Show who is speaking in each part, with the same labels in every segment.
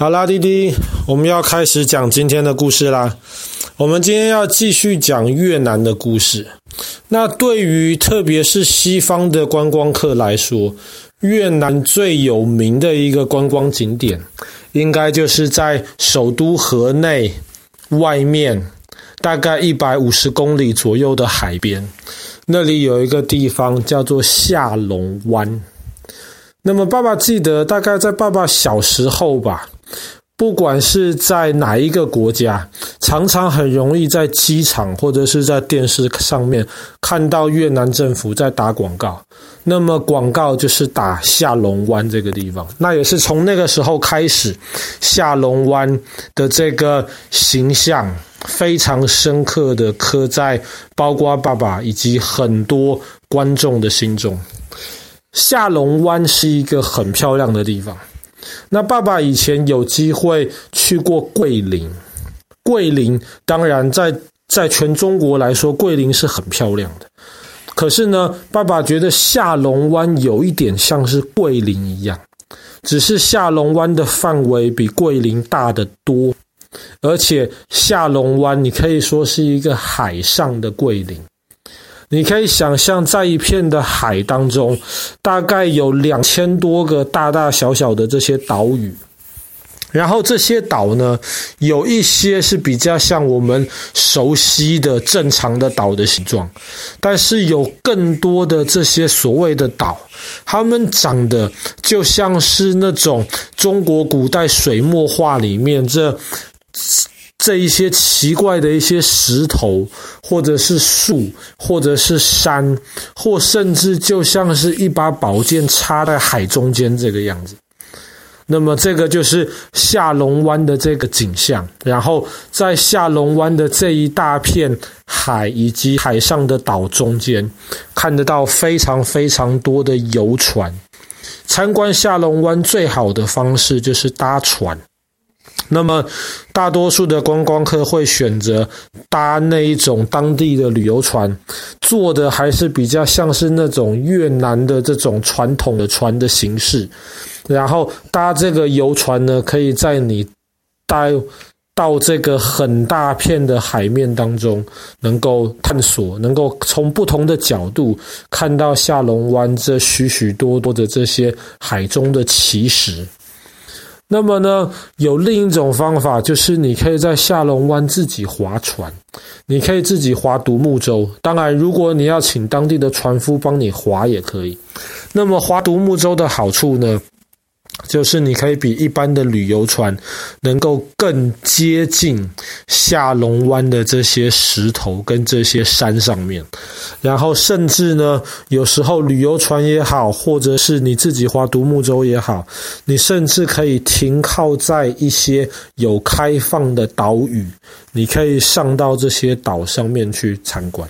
Speaker 1: 好啦，弟弟，我们要开始讲今天的故事啦。我们今天要继续讲越南的故事。那对于特别是西方的观光客来说，越南最有名的一个观光景点，应该就是在首都河内外面大概一百五十公里左右的海边，那里有一个地方叫做下龙湾。那么，爸爸记得大概在爸爸小时候吧。不管是在哪一个国家，常常很容易在机场或者是在电视上面看到越南政府在打广告。那么广告就是打下龙湾这个地方，那也是从那个时候开始，下龙湾的这个形象非常深刻的刻在包括爸爸以及很多观众的心中。下龙湾是一个很漂亮的地方。那爸爸以前有机会去过桂林，桂林当然在在全中国来说，桂林是很漂亮的。可是呢，爸爸觉得下龙湾有一点像是桂林一样，只是下龙湾的范围比桂林大得多，而且下龙湾你可以说是一个海上的桂林。你可以想象，在一片的海当中，大概有两千多个大大小小的这些岛屿，然后这些岛呢，有一些是比较像我们熟悉的正常的岛的形状，但是有更多的这些所谓的岛，它们长得就像是那种中国古代水墨画里面这。这一些奇怪的一些石头，或者是树，或者是山，或甚至就像是一把宝剑插在海中间这个样子。那么，这个就是下龙湾的这个景象。然后，在下龙湾的这一大片海以及海上的岛中间，看得到非常非常多的游船。参观下龙湾最好的方式就是搭船。那么，大多数的观光客会选择搭那一种当地的旅游船，坐的还是比较像是那种越南的这种传统的船的形式。然后搭这个游船呢，可以在你待到这个很大片的海面当中，能够探索，能够从不同的角度看到下龙湾这许许多多的这些海中的奇石。那么呢，有另一种方法，就是你可以在下龙湾自己划船，你可以自己划独木舟。当然，如果你要请当地的船夫帮你划也可以。那么划独木舟的好处呢，就是你可以比一般的旅游船能够更接近下龙湾的这些石头跟这些山上面，然后甚至呢，有时候旅游船也好，或者是你自己划独木舟也好，你甚至可以停靠在一些有开放的岛屿，你可以上到这些岛上面去参观。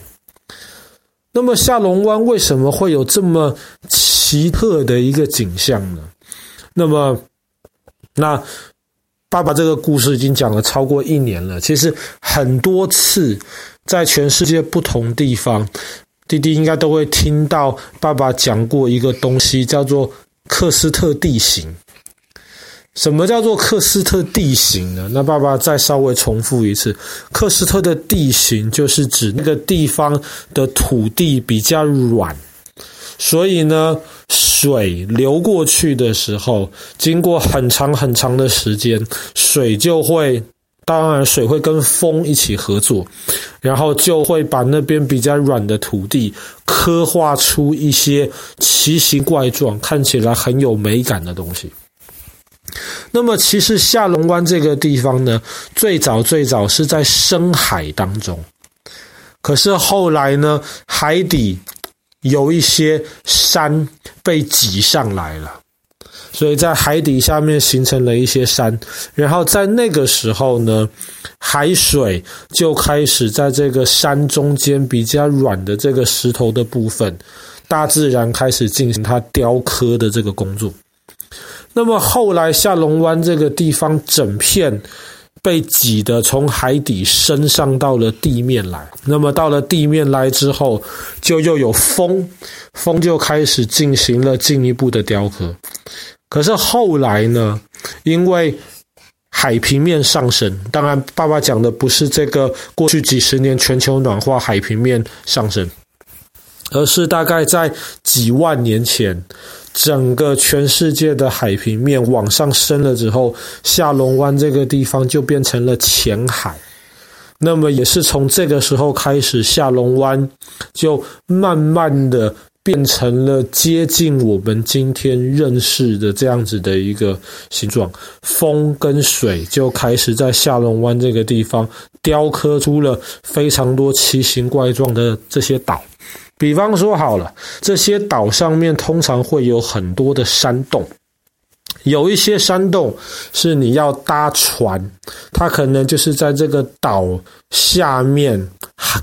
Speaker 1: 那么下龙湾为什么会有这么奇特的一个景象呢？那么，那爸爸这个故事已经讲了超过一年了。其实很多次在全世界不同地方，弟弟应该都会听到爸爸讲过一个东西，叫做克斯特地形。什么叫做克斯特地形呢？那爸爸再稍微重复一次，克斯特的地形就是指那个地方的土地比较软。所以呢，水流过去的时候，经过很长很长的时间，水就会，当然水会跟风一起合作，然后就会把那边比较软的土地刻画出一些奇形怪状、看起来很有美感的东西。那么，其实下龙湾这个地方呢，最早最早是在深海当中，可是后来呢，海底。有一些山被挤上来了，所以在海底下面形成了一些山，然后在那个时候呢，海水就开始在这个山中间比较软的这个石头的部分，大自然开始进行它雕刻的这个工作。那么后来下龙湾这个地方整片。被挤得从海底升上到了地面来，那么到了地面来之后，就又有风，风就开始进行了进一步的雕刻。可是后来呢，因为海平面上升。当然，爸爸讲的不是这个过去几十年全球暖化海平面上升，而是大概在几万年前，整个全世界的海平面往上升了之后，下龙湾这个地方就变成了浅海。那么也是从这个时候开始，下龙湾就慢慢的变成了接近我们今天认识的这样子的一个形状。风跟水就开始在下龙湾这个地方雕刻出了非常多奇形怪状的这些岛。比方说好了，这些岛上面通常会有很多的山洞。有一些山洞是你要搭船，它可能就是在这个岛下面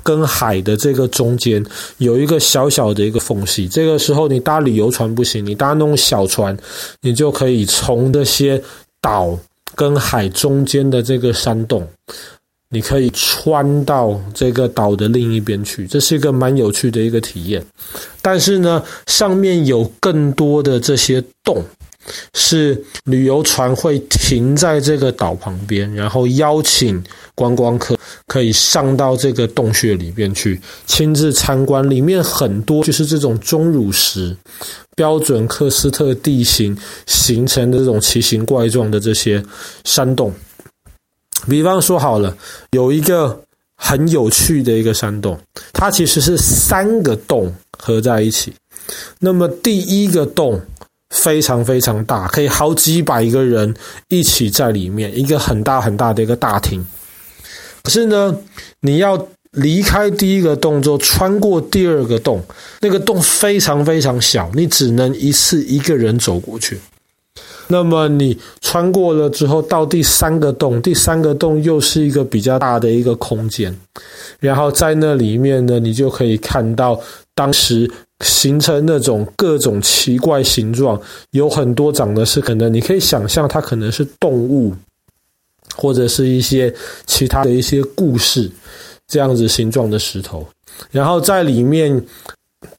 Speaker 1: 跟海的这个中间有一个小小的一个缝隙。这个时候你搭旅游船不行，你搭那种小船，你就可以从这些岛跟海中间的这个山洞，你可以穿到这个岛的另一边去。这是一个蛮有趣的一个体验。但是呢，上面有更多的这些洞。是旅游船会停在这个岛旁边，然后邀请观光客可以上到这个洞穴里边去亲自参观。里面很多就是这种钟乳石、标准喀斯特地形形成的这种奇形怪状的这些山洞。比方说好了，有一个很有趣的一个山洞，它其实是三个洞合在一起。那么第一个洞。非常非常大，可以好几百个人一起在里面，一个很大很大的一个大厅。可是呢，你要离开第一个洞之后，穿过第二个洞，那个洞非常非常小，你只能一次一个人走过去。那么你穿过了之后，到第三个洞，第三个洞又是一个比较大的一个空间，然后在那里面呢，你就可以看到当时。形成那种各种奇怪形状，有很多长的是可能你可以想象它可能是动物，或者是一些其他的一些故事这样子形状的石头，然后在里面。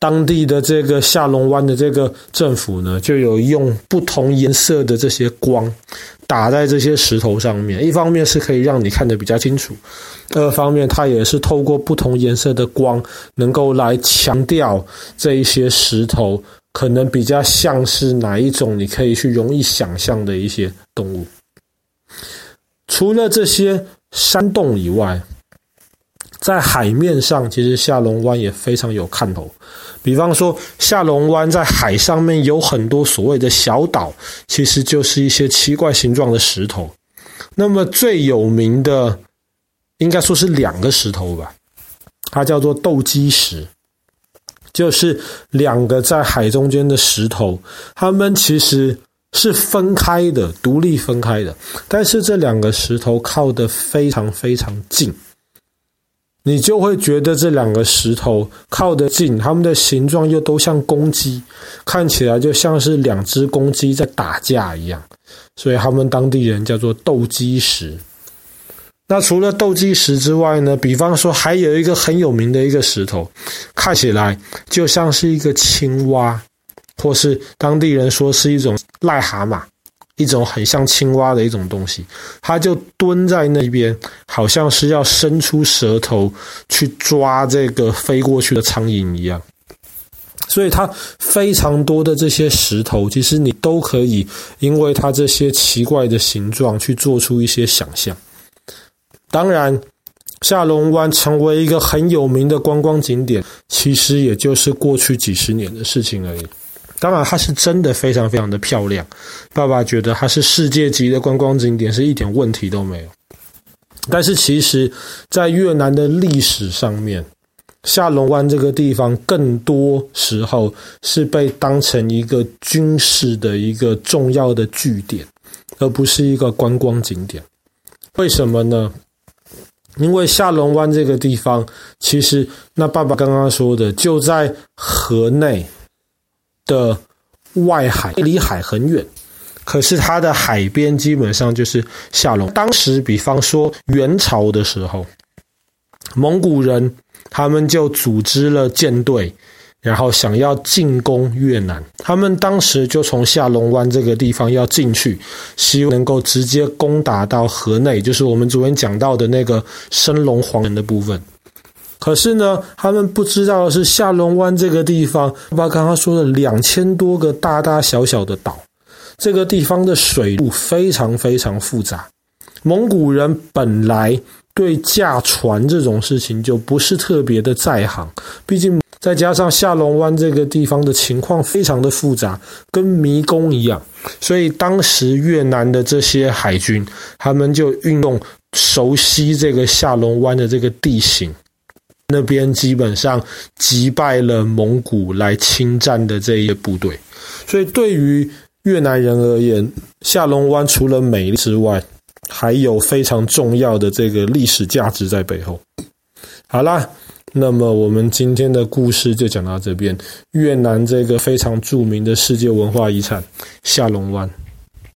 Speaker 1: 当地的这个下龙湾的这个政府呢，就有用不同颜色的这些光打在这些石头上面。一方面是可以让你看得比较清楚，二方面它也是透过不同颜色的光，能够来强调这一些石头可能比较像是哪一种，你可以去容易想象的一些动物。除了这些山洞以外，在海面上，其实下龙湾也非常有看头。比方说，下龙湾在海上面有很多所谓的小岛，其实就是一些奇怪形状的石头。那么最有名的，应该说是两个石头吧，它叫做斗鸡石，就是两个在海中间的石头，它们其实是分开的，独立分开的，但是这两个石头靠得非常非常近。你就会觉得这两个石头靠得近，它们的形状又都像公鸡，看起来就像是两只公鸡在打架一样，所以他们当地人叫做斗鸡石。那除了斗鸡石之外呢，比方说还有一个很有名的一个石头，看起来就像是一个青蛙，或是当地人说是一种癞蛤蟆。一种很像青蛙的一种东西，它就蹲在那边，好像是要伸出舌头去抓这个飞过去的苍蝇一样。所以它非常多的这些石头，其实你都可以因为它这些奇怪的形状去做出一些想象。当然，下龙湾成为一个很有名的观光景点，其实也就是过去几十年的事情而已。当然，它是真的非常非常的漂亮。爸爸觉得它是世界级的观光景点，是一点问题都没有。但是，其实，在越南的历史上面，下龙湾这个地方更多时候是被当成一个军事的一个重要的据点，而不是一个观光景点。为什么呢？因为下龙湾这个地方，其实那爸爸刚刚说的，就在河内。的外海离海很远，可是它的海边基本上就是下龙。当时，比方说元朝的时候，蒙古人他们就组织了舰队，然后想要进攻越南。他们当时就从下龙湾这个地方要进去，希望能够直接攻打到河内，就是我们昨天讲到的那个升龙皇人的部分。可是呢，他们不知道的是下龙湾这个地方，把刚刚说的两千多个大大小小的岛，这个地方的水路非常非常复杂。蒙古人本来对驾船这种事情就不是特别的在行，毕竟再加上下龙湾这个地方的情况非常的复杂，跟迷宫一样，所以当时越南的这些海军，他们就运用熟悉这个下龙湾的这个地形。那边基本上击败了蒙古来侵占的这些部队，所以对于越南人而言，下龙湾除了美丽之外，还有非常重要的这个历史价值在背后。好啦，那么我们今天的故事就讲到这边。越南这个非常著名的世界文化遗产下龙湾。